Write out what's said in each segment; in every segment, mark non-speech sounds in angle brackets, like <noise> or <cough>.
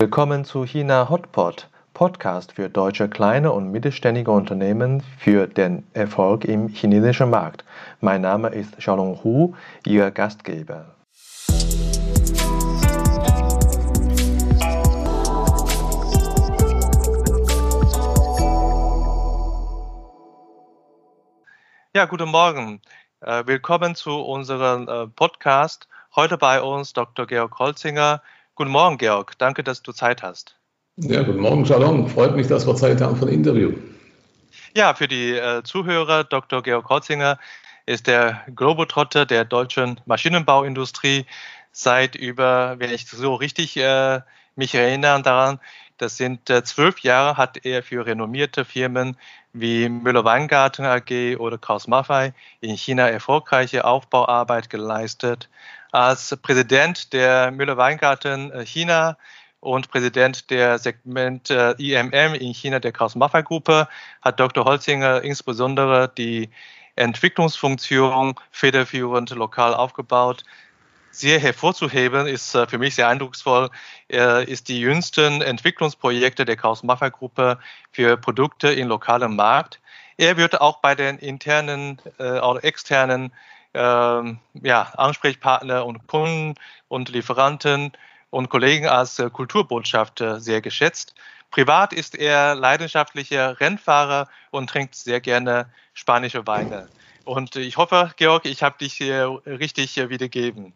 Willkommen zu China Hotpot, Podcast für deutsche kleine und mittelständige Unternehmen für den Erfolg im chinesischen Markt. Mein Name ist Xiaolong Hu, Ihr Gastgeber. Ja, guten Morgen. Äh, willkommen zu unserem äh, Podcast. Heute bei uns Dr. Georg Holzinger. Guten Morgen, Georg. Danke, dass du Zeit hast. Ja, guten Morgen, Shalom. Freut mich, dass wir Zeit haben für ein Interview. Ja, für die äh, Zuhörer, Dr. Georg Holzinger ist der Globetrotter der deutschen Maschinenbauindustrie seit über, wenn ich so richtig äh, mich erinnere daran, das sind äh, zwölf Jahre hat er für renommierte Firmen wie Müller-Weingarten AG oder Kraus Maffei in China erfolgreiche Aufbauarbeit geleistet. Als Präsident der Müller-Weingarten äh, China und Präsident der Segment äh, IMM in China der Kraus Maffei Gruppe hat Dr. Holzinger insbesondere die Entwicklungsfunktion federführend lokal aufgebaut sehr hervorzuheben, ist äh, für mich sehr eindrucksvoll, ist die jüngsten Entwicklungsprojekte der Kraus Maffei Gruppe für Produkte im lokalen Markt. Er wird auch bei den internen oder externen äh, ja, Ansprechpartner und Kunden und Lieferanten und Kollegen als äh, Kulturbotschafter sehr geschätzt. Privat ist er leidenschaftlicher Rennfahrer und trinkt sehr gerne spanische Weine. Und ich hoffe, Georg, ich habe dich hier richtig wiedergeben.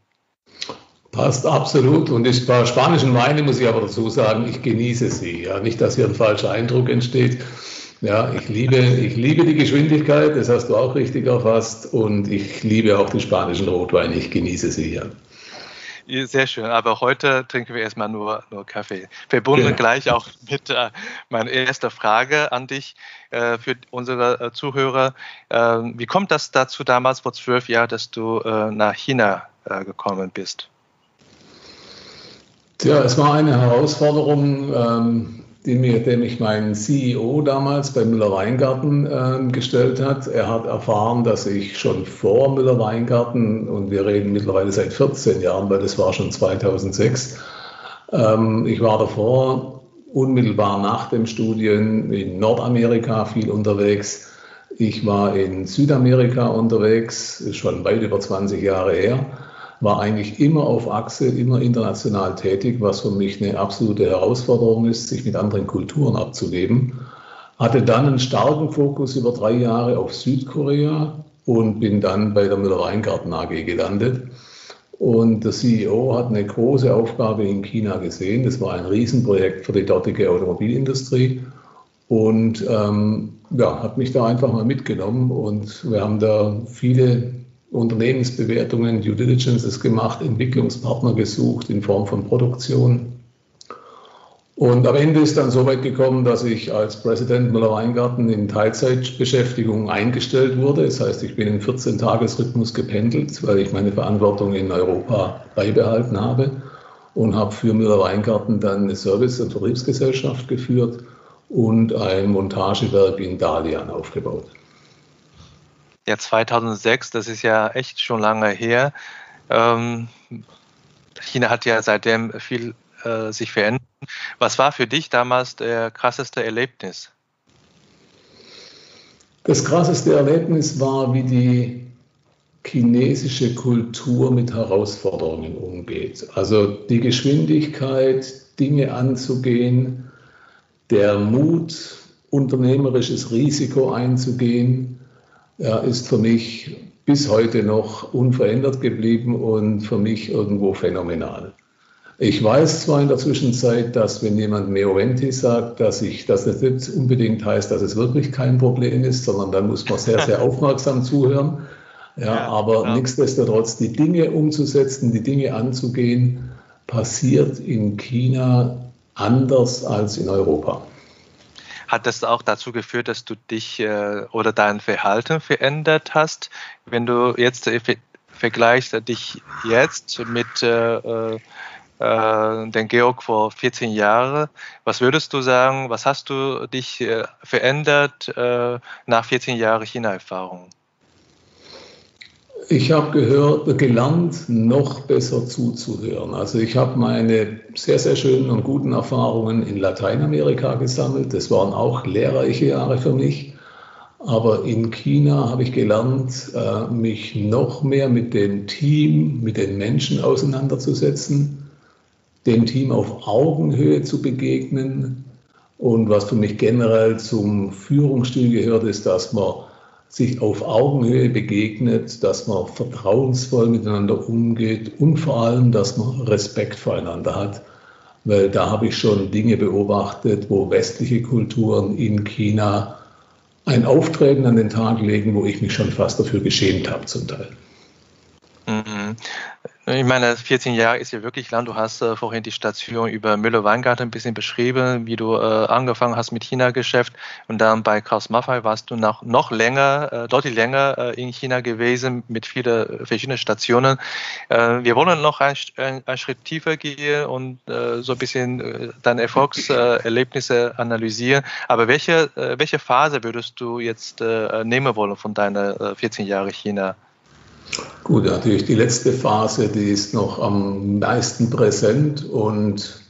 Passt absolut. Und ich, bei spanischen Weine muss ich aber dazu sagen, ich genieße sie. Ja, nicht, dass hier ein falscher Eindruck entsteht. Ja, ich liebe, ich liebe die Geschwindigkeit, das hast du auch richtig erfasst. Und ich liebe auch die spanischen Rotweine, ich genieße sie ja. Sehr schön, aber heute trinken wir erstmal nur, nur Kaffee. Verbunden genau. gleich auch mit äh, meiner ersten Frage an dich äh, für unsere äh, Zuhörer. Ähm, wie kommt das dazu damals vor zwölf Jahren, dass du äh, nach China äh, gekommen bist? Tja, es war eine Herausforderung, ähm, die mir, dem ich mein CEO damals bei Müller-Weingarten äh, gestellt hat. Er hat erfahren, dass ich schon vor Müller-Weingarten, und wir reden mittlerweile seit 14 Jahren, weil das war schon 2006, ähm, ich war davor unmittelbar nach dem Studien in Nordamerika viel unterwegs. Ich war in Südamerika unterwegs, schon weit über 20 Jahre her war eigentlich immer auf Achse, immer international tätig, was für mich eine absolute Herausforderung ist, sich mit anderen Kulturen abzugeben. Hatte dann einen starken Fokus über drei Jahre auf Südkorea und bin dann bei der Müller-Weingarten AG gelandet. Und der CEO hat eine große Aufgabe in China gesehen. Das war ein Riesenprojekt für die dortige Automobilindustrie. Und ähm, ja, hat mich da einfach mal mitgenommen und wir haben da viele Unternehmensbewertungen, Due Diligences gemacht, Entwicklungspartner gesucht in Form von Produktion. Und am Ende ist dann so weit gekommen, dass ich als Präsident Müller-Weingarten in Teilzeitbeschäftigung eingestellt wurde. Das heißt, ich bin im 14-Tages-Rhythmus gependelt, weil ich meine Verantwortung in Europa beibehalten habe und habe für Müller-Weingarten dann eine Service- und Vertriebsgesellschaft geführt und ein Montagewerk in Dalian aufgebaut. Ja, 2006, das ist ja echt schon lange her. Ähm, China hat ja seitdem viel äh, sich verändert. Was war für dich damals der krasseste Erlebnis? Das krasseste Erlebnis war, wie die chinesische Kultur mit Herausforderungen umgeht. Also die Geschwindigkeit, Dinge anzugehen, der Mut, unternehmerisches Risiko einzugehen, ja, ist für mich bis heute noch unverändert geblieben und für mich irgendwo phänomenal. Ich weiß zwar in der Zwischenzeit, dass wenn jemand Meoventi sagt, dass ich, dass das nicht unbedingt heißt, dass es wirklich kein Problem ist, sondern dann muss man sehr, sehr <laughs> aufmerksam zuhören. Ja, ja aber ja. nichtsdestotrotz die Dinge umzusetzen, die Dinge anzugehen, passiert in China anders als in Europa. Hat das auch dazu geführt, dass du dich äh, oder dein Verhalten verändert hast? Wenn du jetzt äh, vergleichst dich jetzt mit äh, äh, äh den Georg vor 14 Jahren, was würdest du sagen, was hast du dich äh, verändert nach 14 Jahren China-Erfahrung? Ich habe gehört, gelernt, noch besser zuzuhören. Also ich habe meine sehr, sehr schönen und guten Erfahrungen in Lateinamerika gesammelt. Das waren auch lehrreiche Jahre für mich. Aber in China habe ich gelernt, äh, mich noch mehr mit dem Team, mit den Menschen auseinanderzusetzen, dem Team auf Augenhöhe zu begegnen. Und was für mich generell zum Führungsstil gehört, ist, dass man sich auf Augenhöhe begegnet, dass man vertrauensvoll miteinander umgeht und vor allem, dass man Respekt voreinander hat. Weil da habe ich schon Dinge beobachtet, wo westliche Kulturen in China ein Auftreten an den Tag legen, wo ich mich schon fast dafür geschämt habe zum Teil. Mhm. Ich meine, 14 Jahre ist ja wirklich lang. Du hast äh, vorhin die Station über Müller-Weingarten ein bisschen beschrieben, wie du äh, angefangen hast mit China-Geschäft und dann bei Kraus Maffei warst du noch, noch länger, äh, deutlich länger äh, in China gewesen mit vielen verschiedenen Stationen. Äh, wir wollen noch einen ein Schritt tiefer gehen und äh, so ein bisschen deine Erfolgserlebnisse analysieren. Aber welche, welche Phase würdest du jetzt nehmen wollen von deiner 14 Jahre China? Gut, natürlich die letzte Phase, die ist noch am meisten präsent und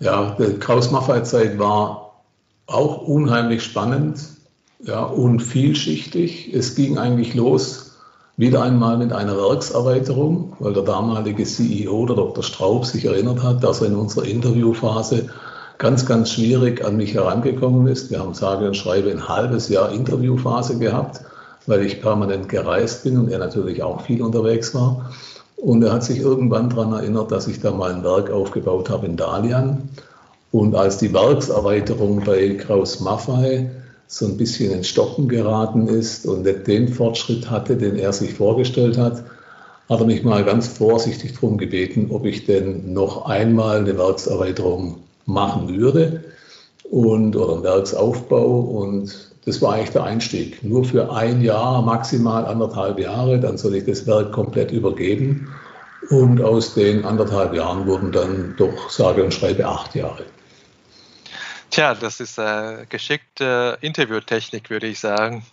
ja, die Kraus-Maffei-Zeit war auch unheimlich spannend ja, und vielschichtig. Es ging eigentlich los wieder einmal mit einer Werkserweiterung, weil der damalige CEO, der Dr. Straub, sich erinnert hat, dass er in unserer Interviewphase ganz, ganz schwierig an mich herangekommen ist. Wir haben sage und schreibe ein halbes Jahr Interviewphase gehabt weil ich permanent gereist bin und er natürlich auch viel unterwegs war. Und er hat sich irgendwann daran erinnert, dass ich da mal ein Werk aufgebaut habe in Dalian. Und als die Werkserweiterung bei Kraus Maffei so ein bisschen ins Stocken geraten ist und nicht den Fortschritt hatte, den er sich vorgestellt hat, hat er mich mal ganz vorsichtig darum gebeten, ob ich denn noch einmal eine Werkserweiterung machen würde und, oder einen Werksaufbau. Und das war eigentlich der Einstieg. Nur für ein Jahr, maximal anderthalb Jahre, dann soll ich das Werk komplett übergeben. Und aus den anderthalb Jahren wurden dann doch sage und schreibe acht Jahre. Tja, das ist äh, geschickte Interviewtechnik, würde ich sagen.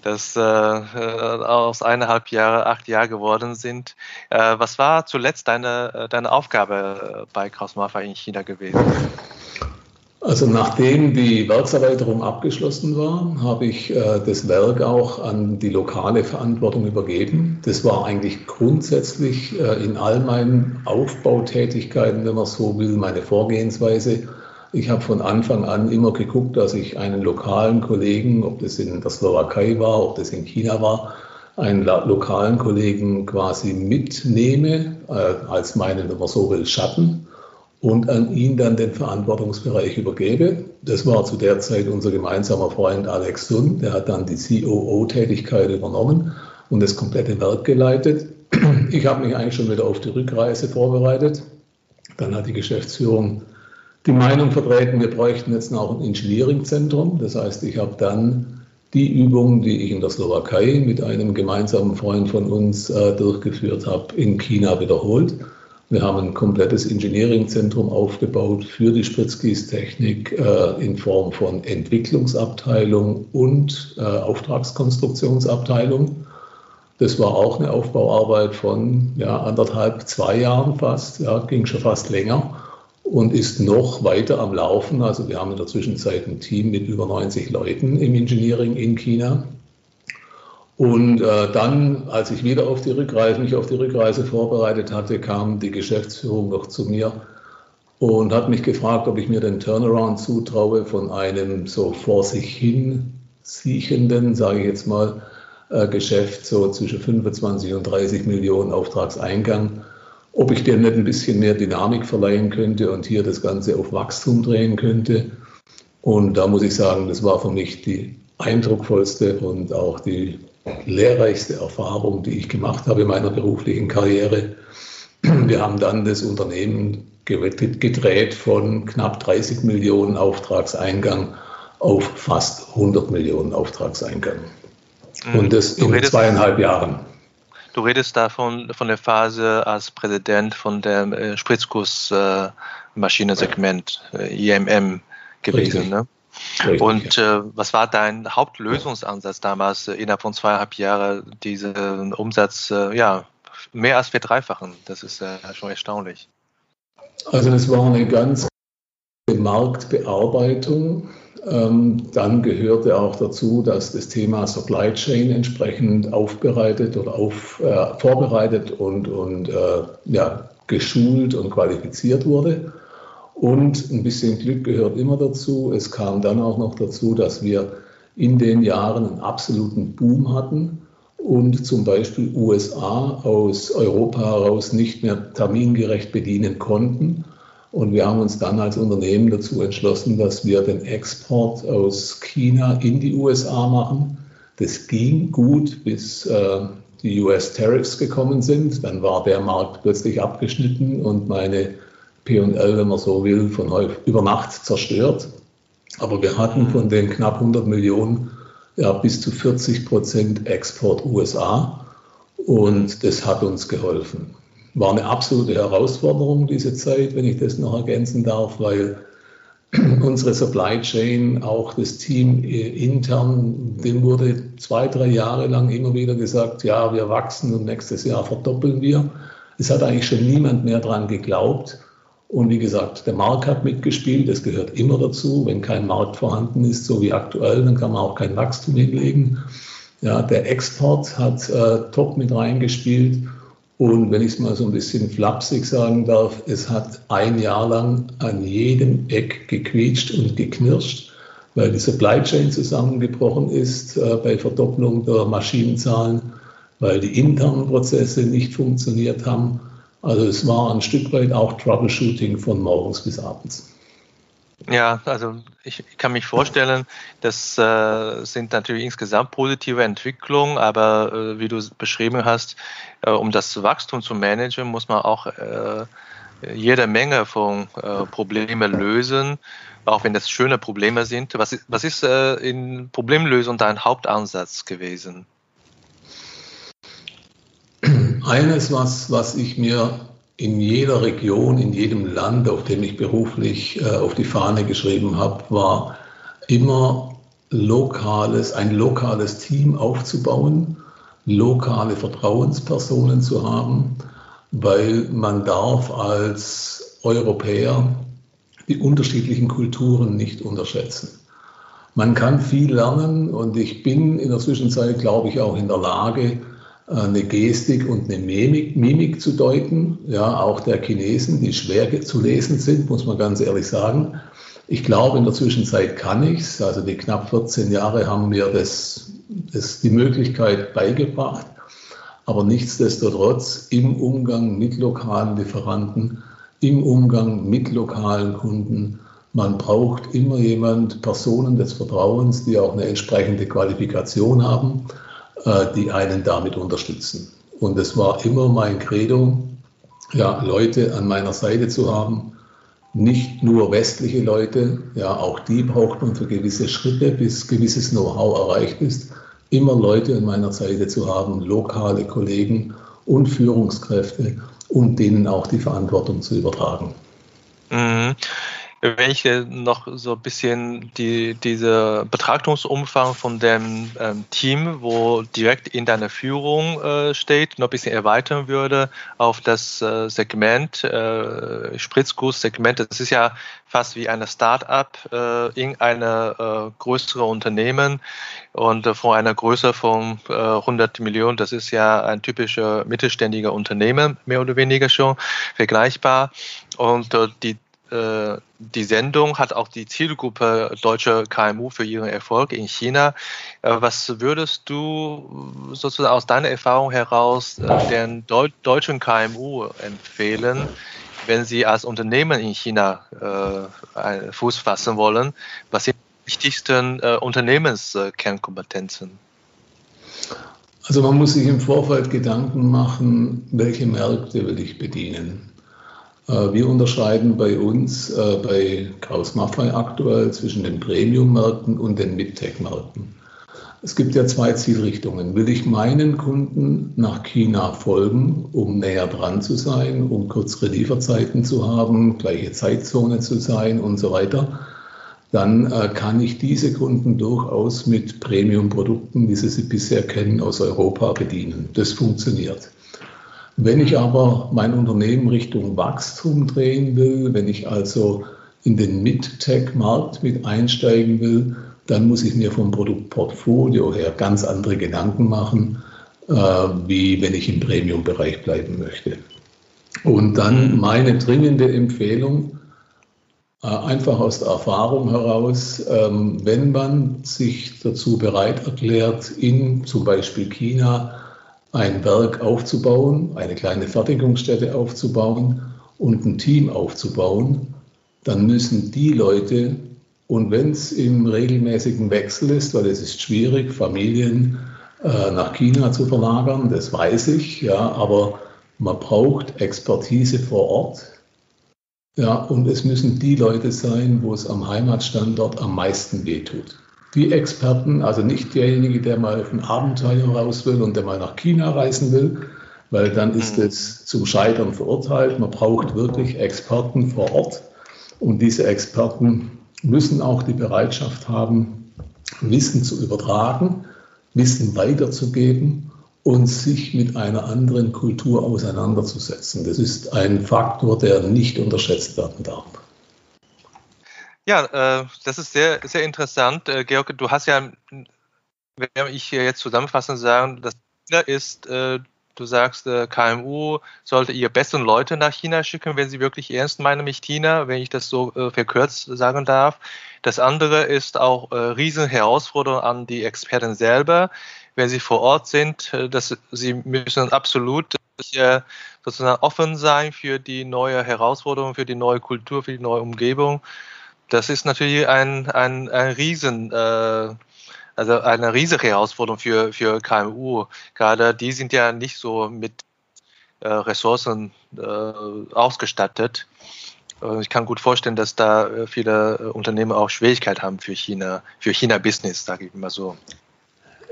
Dass äh, äh aus eineinhalb Jahre acht Jahre geworden sind. Äh, was war zuletzt deine, äh, deine Aufgabe bei Kraus Maffei in China gewesen? Also nachdem die Werkserweiterung abgeschlossen war, habe ich äh, das Werk auch an die lokale Verantwortung übergeben. Das war eigentlich grundsätzlich äh, in all meinen Aufbautätigkeiten, wenn man so will, meine Vorgehensweise. Ich habe von Anfang an immer geguckt, dass ich einen lokalen Kollegen, ob das in der Slowakei war, ob das in China war, einen lokalen Kollegen quasi mitnehme äh, als meinen, wenn man so will, Schatten und an ihn dann den Verantwortungsbereich übergebe. Das war zu der Zeit unser gemeinsamer Freund Alex Sun, der hat dann die COO-Tätigkeit übernommen und das komplette Werk geleitet. Ich habe mich eigentlich schon wieder auf die Rückreise vorbereitet. Dann hat die Geschäftsführung die Meinung vertreten, wir bräuchten jetzt noch ein Engineering-Zentrum. Das heißt, ich habe dann die Übungen, die ich in der Slowakei mit einem gemeinsamen Freund von uns äh, durchgeführt habe, in China wiederholt wir haben ein komplettes Engineering-Zentrum aufgebaut für die Spritzgießtechnik äh, in Form von Entwicklungsabteilung und äh, Auftragskonstruktionsabteilung. Das war auch eine Aufbauarbeit von ja, anderthalb, zwei Jahren fast, ja, ging schon fast länger und ist noch weiter am Laufen. Also wir haben in der Zwischenzeit ein Team mit über 90 Leuten im Engineering in China. Und äh, dann, als ich wieder auf die Rückreise, mich auf die Rückreise vorbereitet hatte, kam die Geschäftsführung noch zu mir und hat mich gefragt, ob ich mir den Turnaround zutraue von einem so vor sich hin siechenden, sage ich jetzt mal, äh, Geschäft so zwischen 25 und 30 Millionen Auftragseingang, ob ich dem nicht ein bisschen mehr Dynamik verleihen könnte und hier das Ganze auf Wachstum drehen könnte. Und da muss ich sagen, das war für mich die eindrucksvollste und auch die lehrreichste Erfahrung, die ich gemacht habe in meiner beruflichen Karriere. Wir haben dann das Unternehmen gedreht von knapp 30 Millionen Auftragseingang auf fast 100 Millionen Auftragseingang. Mhm. Und das in redest, zweieinhalb Jahren. Du redest davon von der Phase als Präsident von dem äh, Spritzgussmaschinensegment, äh, IMM gewesen, Richtig. ne? Richtig, Und äh, was war dein Hauptlösungsansatz damals, äh, innerhalb von zweieinhalb Jahren diesen Umsatz äh, ja, mehr als verdreifachen? Das ist äh, schon erstaunlich. Also das war eine ganz Marktbearbeitung. Ähm, dann gehörte auch dazu, dass das Thema Supply Chain entsprechend aufbereitet oder auf, äh, vorbereitet und, und äh, ja, geschult und qualifiziert wurde. Und ein bisschen Glück gehört immer dazu. Es kam dann auch noch dazu, dass wir in den Jahren einen absoluten Boom hatten und zum Beispiel USA aus Europa heraus nicht mehr termingerecht bedienen konnten. Und wir haben uns dann als Unternehmen dazu entschlossen, dass wir den Export aus China in die USA machen. Das ging gut, bis äh, die US-Tariffs gekommen sind. Dann war der Markt plötzlich abgeschnitten und meine P&L, wenn man so will, von heute über Nacht zerstört. Aber wir hatten von den knapp 100 Millionen ja, bis zu 40 Prozent Export USA und das hat uns geholfen. War eine absolute Herausforderung diese Zeit, wenn ich das noch ergänzen darf, weil <clears throat> unsere Supply Chain, auch das Team intern, dem wurde zwei, drei Jahre lang immer wieder gesagt, ja, wir wachsen und nächstes Jahr verdoppeln wir. Es hat eigentlich schon niemand mehr dran geglaubt. Und wie gesagt, der Markt hat mitgespielt, das gehört immer dazu. Wenn kein Markt vorhanden ist, so wie aktuell, dann kann man auch kein Wachstum hinlegen. Ja, der Export hat äh, top mit reingespielt. Und wenn ich es mal so ein bisschen flapsig sagen darf, es hat ein Jahr lang an jedem Eck gequietscht und geknirscht, weil die Supply Chain zusammengebrochen ist äh, bei Verdopplung der Maschinenzahlen, weil die internen Prozesse nicht funktioniert haben also es war ein Stück weit auch Troubleshooting von morgens bis abends. Ja, also ich kann mich vorstellen, das äh, sind natürlich insgesamt positive Entwicklungen, aber äh, wie du beschrieben hast, äh, um das Wachstum zu managen, muss man auch äh, jede Menge von äh, Problemen lösen, auch wenn das schöne Probleme sind. Was, was ist äh, in Problemlösung dein Hauptansatz gewesen? Eines, was, was ich mir in jeder Region, in jedem Land, auf dem ich beruflich äh, auf die Fahne geschrieben habe, war immer lokales, ein lokales Team aufzubauen, lokale Vertrauenspersonen zu haben, weil man darf als Europäer die unterschiedlichen Kulturen nicht unterschätzen. Man kann viel lernen und ich bin in der Zwischenzeit, glaube ich, auch in der Lage, eine Gestik und eine Mimik, Mimik zu deuten, ja, auch der Chinesen, die schwer zu lesen sind, muss man ganz ehrlich sagen. Ich glaube, in der Zwischenzeit kann ich es. Also die knapp 14 Jahre haben mir das, das die Möglichkeit beigebracht. Aber nichtsdestotrotz im Umgang mit lokalen Lieferanten, im Umgang mit lokalen Kunden, man braucht immer jemand, Personen des Vertrauens, die auch eine entsprechende Qualifikation haben äh, die einen damit unterstützen. Und es war immer mein Credo, ja, Leute an meiner Seite zu haben, nicht nur westliche Leute, ja, auch die braucht man für gewisse Schritte, bis gewisses Know-how erreicht ist, immer Leute an meiner Seite zu haben, lokale Kollegen und Führungskräfte und denen auch die Verantwortung zu übertragen. Mhm ich noch so ein bisschen die, diese Betrachtungsumfang von dem ähm, Team, wo direkt in deiner Führung äh, steht, noch ein bisschen erweitern würde auf das äh, Segment, äh, Spritzguss-Segment. Das ist ja fast wie eine Start-up äh, in eine äh, größere Unternehmen und äh, von einer Größe von äh, 100 Millionen. Das ist ja ein typischer mittelständiger Unternehmen, mehr oder weniger schon vergleichbar. Und äh, die äh, die Sendung hat auch die Zielgruppe deutsche KMU für ihren Erfolg in China. Äh, was würdest du sozusagen aus deiner Erfahrung heraus äh, den deutschen KMU empfehlen, wenn sie als Unternehmen in China Fuß fassen wollen? Was sind die wichtigsten Unternehmenskernkompetenzen? Also man muss sich im Vorfeld Gedanken machen, welche Märkte will ich bedienen. Äh, wir unterscheiden bei uns, äh, bei Kraus Maffei aktuell, zwischen den Premium-Märkten und den Mid-Tech-Märkten. Es gibt ja zwei Zielrichtungen. Will ich meinen Kunden nach China folgen, um näher dran zu sein, um kürzere Lieferzeiten zu haben, gleiche Zeitzone zu sein und so weiter? dann äh, kann ich diese Kunden durchaus mit Premium-Produkten, wie Sie sie bisher kennen, aus Europa bedienen. Das funktioniert. Wenn ich aber mein Unternehmen Richtung Wachstum drehen will, wenn ich also in den Mid-Tech-Markt mit einsteigen will, dann muss ich mir vom Produktportfolio her ganz andere Gedanken machen, äh, wie wenn ich im Premium-Bereich bleiben möchte. Und dann meine dringende Empfehlung, äh, einfach aus der Erfahrung heraus, ähm, wenn man sich dazu bereit erklärt, in zum Beispiel China ein Werk aufzubauen, eine kleine Fertigungsstätte aufzubauen und ein Team aufzubauen, dann müssen die Leute, und wenn es im regelmäßigen Wechsel ist, weil es ist schwierig, Familien äh, nach China zu verlagern, das weiß ich, ja, aber man braucht Expertise vor Ort, ja, und es müssen die Leute sein, wo es am Heimatstandort am meisten wehtut. Die Experten, also nicht derjenige, der mal auf ein Abenteuer raus will und der mal nach China reisen will, weil dann ist mhm. es zum Scheitern verurteilt. Man braucht wirklich Experten vor Ort. Und diese Experten müssen auch die Bereitschaft haben, Wissen zu übertragen, Wissen weiterzugeben und sich mit einer anderen Kultur auseinanderzusetzen. Das ist ein Faktor, der nicht unterschätzt werden darf. Ja, äh, das ist sehr, sehr interessant. Äh, Georg, du hast ja, wenn ich hier jetzt zusammenfassend sagen, das ist, äh, du sagst, äh, KMU sollte ihr besten Leute nach China schicken, wenn sie wirklich ernst meinen mit China, wenn ich das so äh, verkürzt sagen darf. Das andere ist auch äh, riesen Herausforderung an die Experten selber wenn sie vor Ort sind, äh, dass sie müssen absolut sozusagen offen sein für die neue Herausforderung, für die neue Kultur, für die neue Umgebung. Das ist natürlich ein, ein, ein Riesen, äh, also eine riesige Herausforderung für, für KMU. Gerade die sind ja nicht so mit äh, Ressourcen äh, ausgestattet. Ich kann gut vorstellen, dass da viele Unternehmen auch Schwierigkeiten haben für China, für China-Business, sage ich mal so.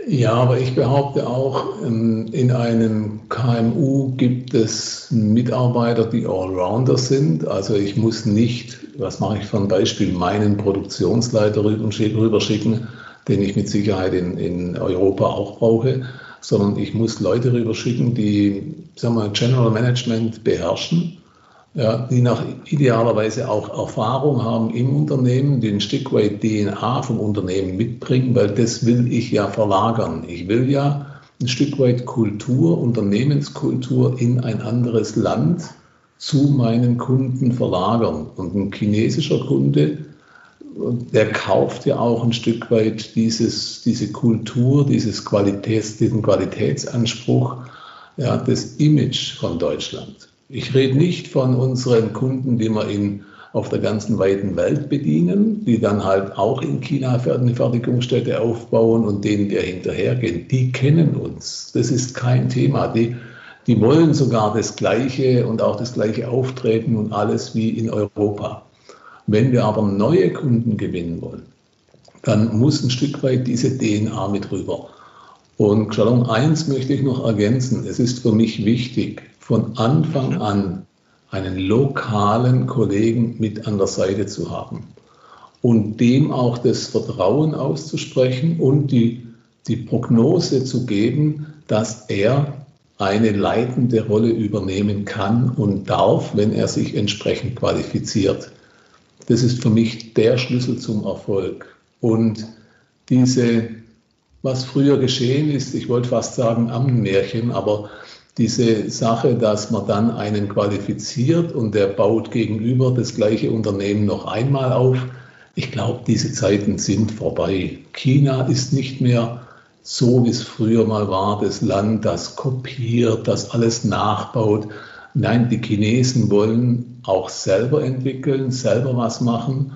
Ja, aber ich behaupte auch, ähm, in einem KMU gibt es Mitarbeiter, die Allrounder sind. Also ich muss nicht, was mache ich für ein Beispiel, meinen Produktionsleiter rüberschicken, den ich mit Sicherheit in, in Europa auch brauche, sondern ich muss Leute rüberschicken, die sagen wir, General Management beherrschen ja, die nach idealerweise auch Erfahrung haben im Unternehmen, die ein Stück weit DNA vom Unternehmen mitbringen, weil das will ich ja verlagern. Ich will ja ein Stück weit Kultur, Unternehmenskultur in ein anderes Land zu meinen Kunden verlagern. Und ein chinesischer Kunde, der kauft ja auch ein Stück weit dieses, diese Kultur, dieses Qualitäts, diesen Qualitätsanspruch, ja, das Image von Deutschland. Ich rede nicht von unseren Kunden, die wir in, auf der ganzen weiten Welt bedienen, die dann halt auch in China eine Fertigungsstätte aufbauen und denen wir hinterhergehen. Die kennen uns. Das ist kein Thema. Die, die wollen sogar das Gleiche und auch das gleiche Auftreten und alles wie in Europa. Wenn wir aber neue Kunden gewinnen wollen, dann muss ein Stück weit diese DNA mit rüber. Und Stellung 1 möchte ich noch ergänzen. Es ist für mich wichtig, von Anfang an einen lokalen Kollegen mit an der Seite zu haben und dem auch das Vertrauen auszusprechen und die, die Prognose zu geben, dass er eine leitende Rolle übernehmen kann und darf, wenn er sich entsprechend qualifiziert. Das ist für mich der Schlüssel zum Erfolg. Und diese, was früher geschehen ist, ich wollte fast sagen Ammenmärchen, aber diese Sache, dass man dann einen qualifiziert und der baut gegenüber das gleiche Unternehmen noch einmal auf. Ich glaube, diese Zeiten sind vorbei. China ist nicht mehr so, wie es früher mal war, das Land, das kopiert, das alles nachbaut. Nein, die Chinesen wollen auch selber entwickeln, selber was machen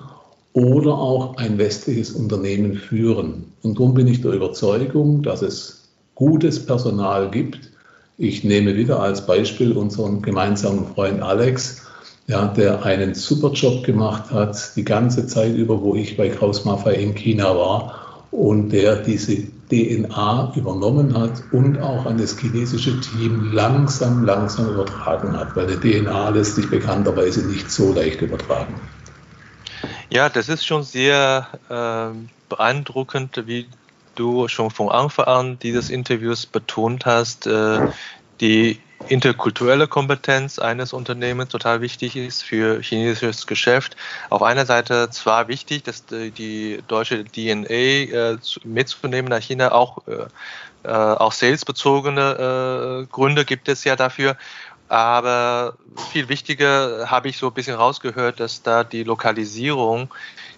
oder auch ein westliches Unternehmen führen. Und darum bin ich der Überzeugung, dass es gutes Personal gibt, ich nehme wieder als Beispiel unseren gemeinsamen Freund Alex, ja, der einen super Job gemacht hat, die ganze Zeit über, wo ich bei Kraus Maffei in China war und der diese DNA übernommen hat und auch an das chinesische Team langsam, langsam übertragen hat, weil die DNA lässt sich bekannterweise nicht so leicht übertragen. Ja, das ist schon sehr äh, beeindruckend, wie du schon von Anfang an dieses Interviews betont hast, äh, die interkulturelle Kompetenz eines Unternehmens total wichtig ist für chinesisches Geschäft. Auf einer Seite zwar wichtig, dass die deutsche DNA äh, mitzunehmen nach China, auch, äh, auch salesbezogene Gründe gibt es ja dafür. Aber viel wichtiger habe ich so ein bisschen rausgehört, dass da die Lokalisierung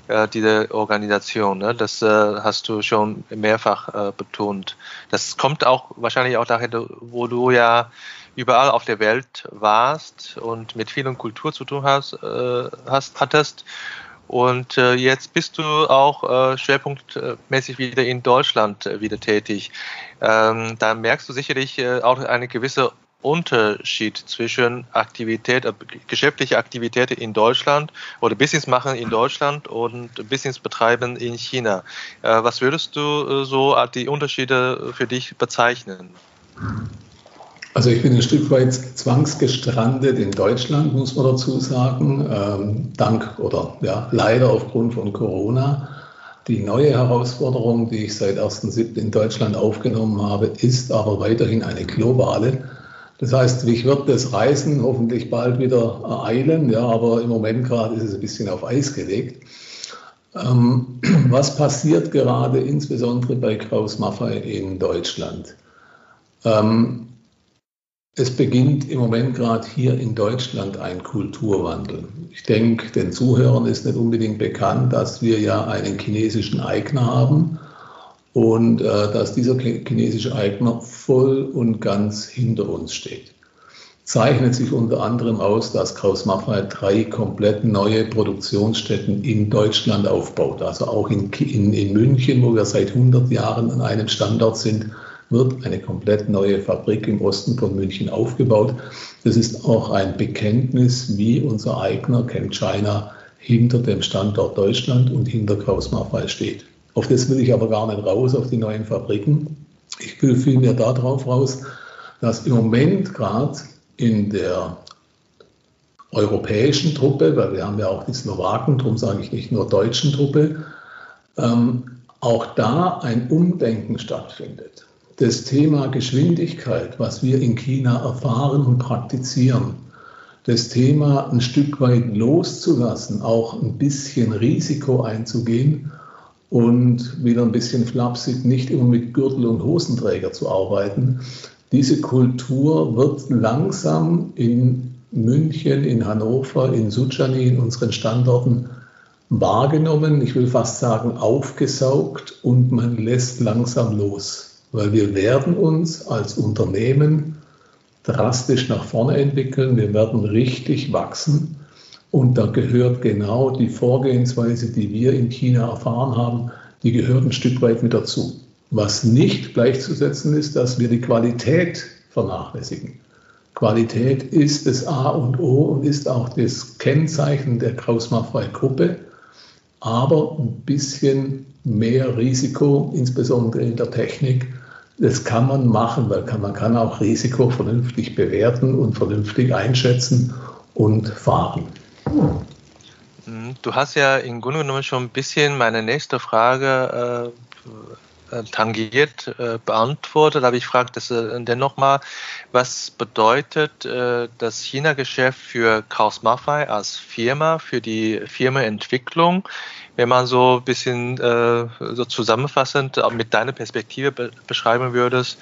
äh, dieser Organisation, ne, das äh, hast du schon mehrfach äh, betont. Das kommt auch wahrscheinlich auch daher, wo du ja überall auf der Welt warst und mit vielen Kultur zu tun hast, äh, hast hattest. Und äh, jetzt bist du auch äh, schwerpunktmäßig wieder in Deutschland äh, wieder tätig. Ähm, da merkst du sicherlich äh, auch eine gewisse Unterschied zwischen Aktivität, äh, geschäftliche Aktivität in Deutschland oder Business machen in Deutschland und Business betreiben in China. Was würdest du so die Unterschiede für dich bezeichnen? Also ich bin ein Stück weit zwangsgestrandet in Deutschland, muss man dazu sagen, ähm, dank oder ja, leider aufgrund von Corona. Die neue Herausforderung, die ich seit 1.7. in Deutschland aufgenommen habe, ist aber weiterhin eine globale. Das heißt, mich wird das Reisen hoffentlich bald wieder ereilen, ja, aber im Moment gerade ist es ein bisschen auf Eis gelegt. Ähm, <clears throat> was passiert gerade insbesondere bei Kraus Maffei in Deutschland? Ähm, es beginnt im Moment gerade hier in Deutschland ein Kulturwandel. Ich denke, den Zuhörern ist nicht unbedingt bekannt, dass wir ja einen chinesischen Eigner haben und äh, dass dieser chinesische Eigner voll und ganz hinter uns steht. Zeichnet sich unter anderem aus, dass Kraus Maffei drei komplett neue Produktionsstätten in Deutschland aufbaut. Also auch in, in, in München, wo wir seit 100 Jahren an einem Standort sind, wird eine komplett neue Fabrik im Osten von München aufgebaut. Das ist auch ein Bekenntnis, wie unser Eigner Chem China hinter dem Standort Deutschland und hinter Kraus steht. Auf das will ich aber gar nicht raus, auf die neuen Fabriken. Ich will vielmehr darauf raus, dass im Moment gerade in der europäischen Truppe, weil wir haben ja auch die Slowaken, darum sage ich nicht nur deutschen Truppe, ähm, auch da ein Umdenken stattfindet. Das Thema Geschwindigkeit, was wir in China erfahren und praktizieren, das Thema ein Stück weit loszulassen, auch ein bisschen Risiko einzugehen und wieder ein bisschen flapsig, nicht immer mit Gürtel und Hosenträger zu arbeiten. Diese Kultur wird langsam in München, in Hannover, in Suchani, in unseren Standorten wahrgenommen, ich will fast sagen aufgesaugt und man lässt langsam los, weil wir werden uns als Unternehmen drastisch nach vorne entwickeln, wir werden richtig wachsen und da gehört genau die Vorgehensweise, die wir in China erfahren haben, die gehört ein Stück weit mit dazu. Was nicht gleichzusetzen ist, dass wir die Qualität vernachlässigen. Qualität ist das A und O und ist auch das Kennzeichen der Kraus-Maffei-Gruppe, aber ein bisschen mehr Risiko, insbesondere in der Technik, das kann man machen, weil man kann auch Risiko vernünftig bewerten und vernünftig einschätzen und fahren. Mhm. Du hast ja im Grunde genommen schon ein bisschen meine nächste Frage äh, äh tangiert, äh, beantwortet, aber ich frage das äh, dennoch mal, was bedeutet äh, das China-Geschäft für Kraus Maffei als Firma, für die Firmenentwicklung, wenn man so ein bisschen äh, so zusammenfassend mit deiner Perspektive be beschreiben würdest,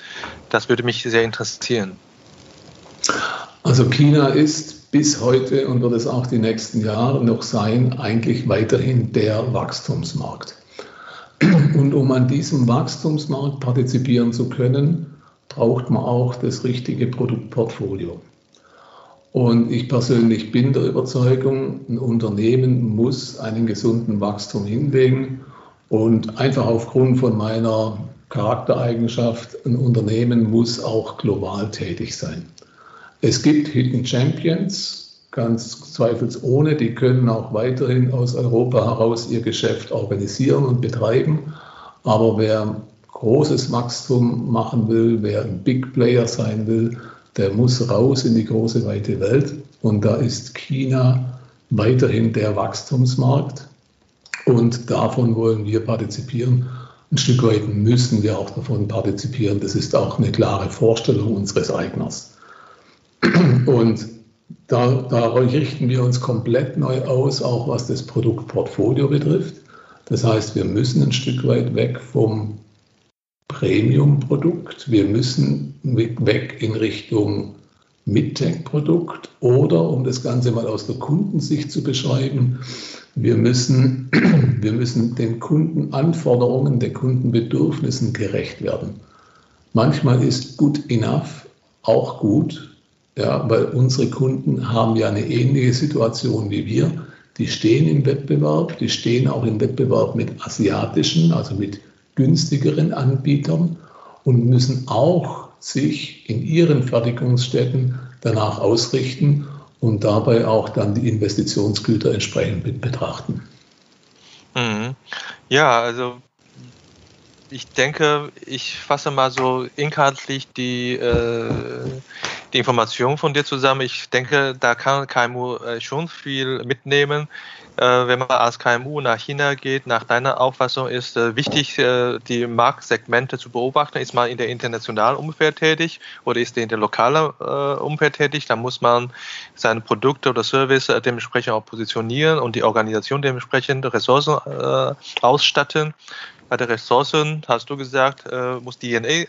das würde mich sehr interessieren. Also China ist bis heute und wird es auch die nächsten Jahre noch sein, eigentlich weiterhin der Wachstumsmarkt. Und um an diesem Wachstumsmarkt partizipieren zu können, braucht man auch das richtige Produktportfolio. Und ich persönlich bin der Überzeugung, ein Unternehmen muss einen gesunden Wachstum hinlegen und einfach aufgrund von meiner Charaktereigenschaft, ein Unternehmen muss auch global tätig sein. Es gibt Hidden Champions, ganz zweifelsohne, die können auch weiterhin aus Europa heraus ihr Geschäft organisieren und betreiben. Aber wer großes Wachstum machen will, wer ein Big Player sein will, der muss raus in die große weite Welt. Und da ist China weiterhin der Wachstumsmarkt. Und davon wollen wir partizipieren. Ein Stück weit müssen wir auch davon partizipieren. Das ist auch eine klare Vorstellung unseres Eigners. Und da, da richten wir uns komplett neu aus, auch was das Produktportfolio betrifft. Das heißt, wir müssen ein Stück weit weg vom Premium-Produkt. Wir müssen weg in Richtung Mid-Tech-Produkt oder, um das Ganze mal aus der Kundensicht zu beschreiben, wir müssen, <clears throat> wir müssen den Kundenanforderungen, den Kundenbedürfnissen gerecht werden. Manchmal ist good enough auch gut, ja, weil unsere Kunden haben ja eine ähnliche Situation wie wir. Die stehen im Wettbewerb, die stehen auch im Wettbewerb mit asiatischen, also mit günstigeren Anbietern und müssen auch sich in ihren Fertigungsstätten danach ausrichten und dabei auch dann die Investitionsgüter entsprechend betrachten. Mhm. Ja, also ich denke, ich fasse mal so inhaltlich die, äh, die Information von dir zusammen. Ich denke, da kann KMU äh, schon viel mitnehmen. Äh, wenn man als KMU nach China geht, nach deiner Auffassung ist äh, wichtig, äh, die Marktsegmente zu beobachten. Ist man in der internationalen Umfeld tätig oder ist in der lokalen Umfeld tätig? Da muss man seine Produkte oder Service dementsprechend auch positionieren und die Organisation dementsprechend Ressourcen ausstatten. Bei den Ressourcen, hast du gesagt, muss DNA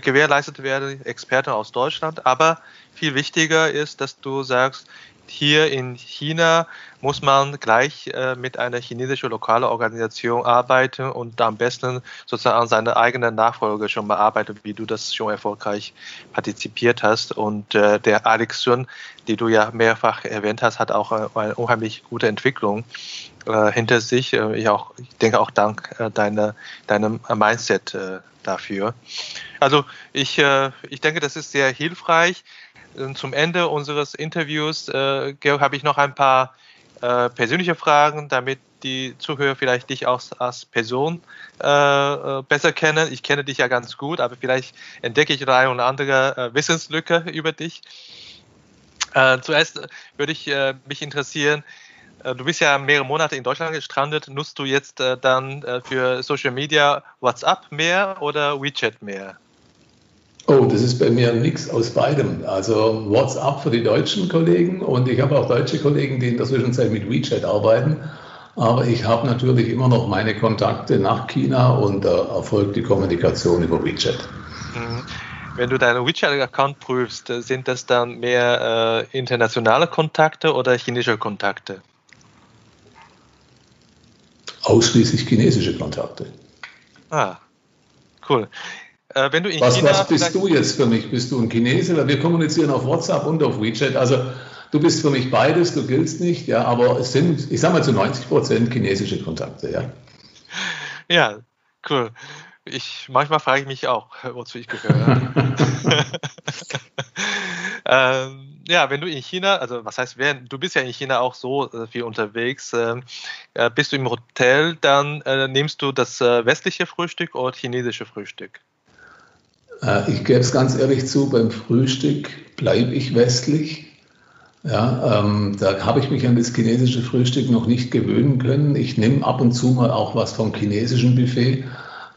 gewährleistet werden, Experten aus Deutschland. Aber viel wichtiger ist, dass du sagst, hier in China muss man gleich äh, mit einer chinesischen lokalen Organisation arbeiten und am besten sozusagen an seiner eigenen Nachfolge schon mal arbeiten, wie du das schon erfolgreich partizipiert hast. Und äh, der Alex Sun, die du ja mehrfach erwähnt hast, hat auch äh, eine unheimlich gute Entwicklung äh, hinter sich. Äh, ich, auch, ich denke auch dank äh, deiner, deinem Mindset dafür. Also ich, ich denke, das ist sehr hilfreich. Zum Ende unseres Interviews, äh, habe ich noch ein paar äh, persönliche Fragen, damit die Zuhörer vielleicht dich auch als Person äh, äh, besser kennen. Ich kenne dich ja ganz gut, aber vielleicht entdecke ich eine oder andere äh, Wissenslücke über dich. Äh, zuerst würde ich mich interessieren, du bist ja mehrere Monate in Deutschland gestrandet. Nutzt du jetzt dann für Social Media WhatsApp mehr oder WeChat mehr? Oh, das ist bei mir nichts aus beidem. Also WhatsApp für die deutschen Kollegen und ich habe auch deutsche Kollegen, die in der Zwischenzeit mit WeChat arbeiten. Aber ich habe natürlich immer noch meine Kontakte nach China und äh, erfolgt die Kommunikation über WeChat. Mhm. Wenn du deinen WeChat-Account prüfst, sind das dann mehr äh, internationale Kontakte oder chinesische Kontakte? Ausschließlich chinesische Kontakte. Ah, cool. Äh, wenn du in was, China was bist du jetzt für mich? Bist du ein Chinese? Wir kommunizieren auf WhatsApp und auf WeChat. Also du bist für mich beides, du giltst nicht, ja, aber es sind, ich sage mal, zu 90 Prozent chinesische Kontakte, ja. <laughs> Ja, cool. Ich, manchmal frage ich mich auch, <laughs> wozu ich gehöre. <laughs> ähm, ja, wenn du in China, also was heißt, wenn, du bist ja in China auch so äh, viel unterwegs, ähm, äh, bist du im Hotel, dann äh, nimmst du das äh, westliche Frühstück oder chinesische Frühstück? Äh, ich gebe es ganz ehrlich zu, beim Frühstück bleibe ich westlich. Ja, ähm, da habe ich mich an das chinesische Frühstück noch nicht gewöhnen können. Ich nehme ab und zu mal auch was vom chinesischen Buffet,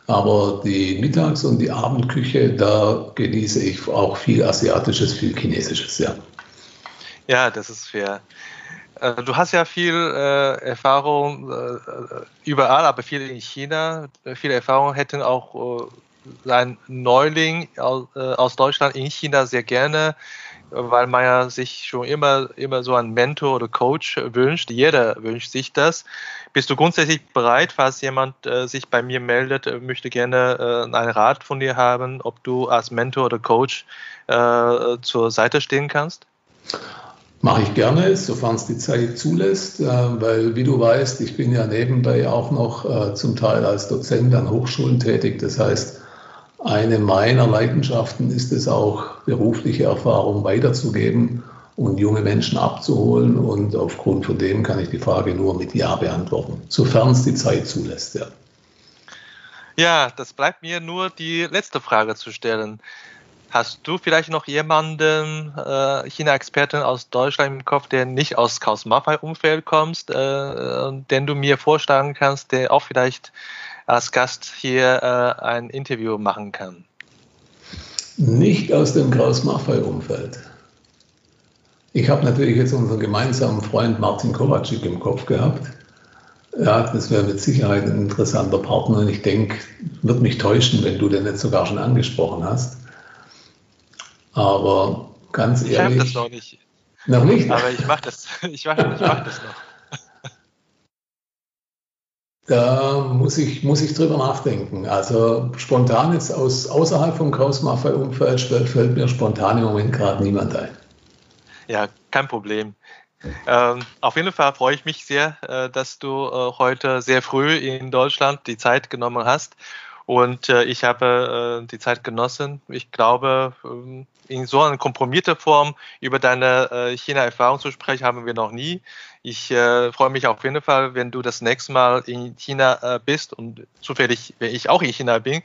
aber die Mittags- und die Abendküche, da genieße ich auch viel Asiatisches, viel Chinesisches, ja. Ja, das ist fair. Äh, du hast ja viel äh, Erfahrung äh, überall, aber viel in China. Viele Erfahrungen hätten auch äh, ein Neuling aus, äh, aus Deutschland in China sehr gerne, weil man ja sich schon immer, immer so einen Mentor oder Coach wünscht. Jeder wünscht sich das. Bist du grundsätzlich bereit, falls jemand äh, sich bei mir meldet, äh, möchte gerne einen Rat von dir haben, ob du als Mentor oder Coach zur Seite stehen kannst? Mache ich gerne, sofern es die Zeit zulässt, weil wie du weißt, ich bin ja nebenbei auch noch zum Teil als Dozent an Hochschulen tätig. Das heißt, eine meiner Leidenschaften ist es auch, berufliche Erfahrung weiterzugeben und junge Menschen abzuholen. Und aufgrund von dem kann ich die Frage nur mit Ja beantworten, sofern es die Zeit zulässt. Ja. ja, das bleibt mir nur die letzte Frage zu stellen. Hast du vielleicht noch jemanden, äh, China-Experten aus Deutschland im Kopf, der nicht aus Chaos Maffei-Umfeld kommt, äh, den du mir vorschlagen kannst, der auch vielleicht als Gast hier äh, ein Interview machen kann? Nicht aus dem Chaos Maffei-Umfeld. Ich habe natürlich jetzt unseren gemeinsamen Freund Martin Kovacic im Kopf gehabt. Ja, das wäre mit Sicherheit ein interessanter Partner. Und ich denke, wird mich täuschen, wenn du den jetzt sogar schon angesprochen hast. Aber ganz ehrlich. Ich habe das noch nicht. Noch nicht? Aber ich mache das, <laughs> ich ich mach das noch. Da muss ich, muss ich drüber nachdenken. Also spontan jetzt aus, außerhalb vom Chaos Mafia-Umfeld fällt mir spontan im Moment gerade niemand ein. Ja, kein Problem. Ähm, auf jeden Fall freue ich mich sehr, äh, dass du äh, heute sehr früh in Deutschland die Zeit genommen hast. Und äh, ich habe äh, die Zeit genossen. Ich glaube, ähm, in so einer komprimierten Form über deine äh, China-Erfahrung zu sprechen, haben wir noch nie. Ich äh, freue mich auf jeden Fall, wenn du das nächste Mal in China äh, bist und zufällig, wenn ich auch in China bin,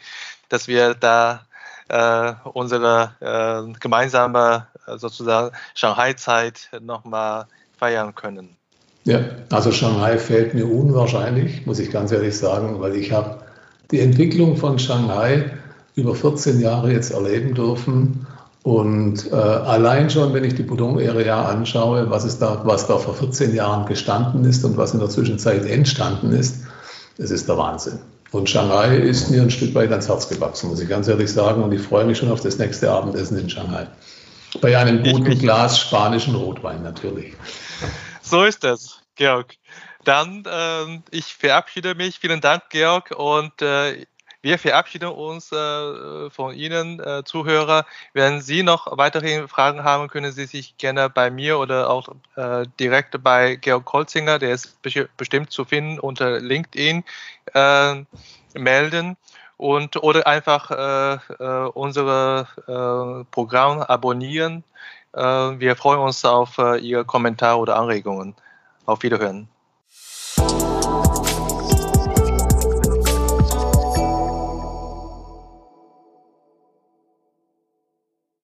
dass wir da äh, unsere äh, gemeinsame äh, sozusagen Shanghai-Zeit nochmal feiern können. Ja, also Shanghai fällt mir unwahrscheinlich, muss ich ganz ehrlich sagen, weil ich habe die Entwicklung von Shanghai über 14 Jahre jetzt erleben dürfen. Und äh, allein schon, wenn ich die Pudong-Area anschaue, was, ist da, was da vor 14 Jahren gestanden ist und was in der Zwischenzeit entstanden ist, das ist der Wahnsinn. Und Shanghai ist mir ein Stück weit ans Herz gewachsen, muss ich ganz ehrlich sagen. Und ich freue mich schon auf das nächste Abendessen in Shanghai. Bei einem guten Glas spanischen Rotwein natürlich. So ist das, Georg. Dann, äh, ich verabschiede mich. Vielen Dank, Georg. Und äh, wir verabschieden uns äh, von Ihnen, äh, Zuhörer. Wenn Sie noch weitere Fragen haben, können Sie sich gerne bei mir oder auch äh, direkt bei Georg Kolzinger, der ist bestimmt zu finden unter LinkedIn, äh, melden und oder einfach äh, äh, unsere Programm abonnieren. Wir freuen uns auf Ihre Kommentare oder Anregungen. Auf Wiederhören.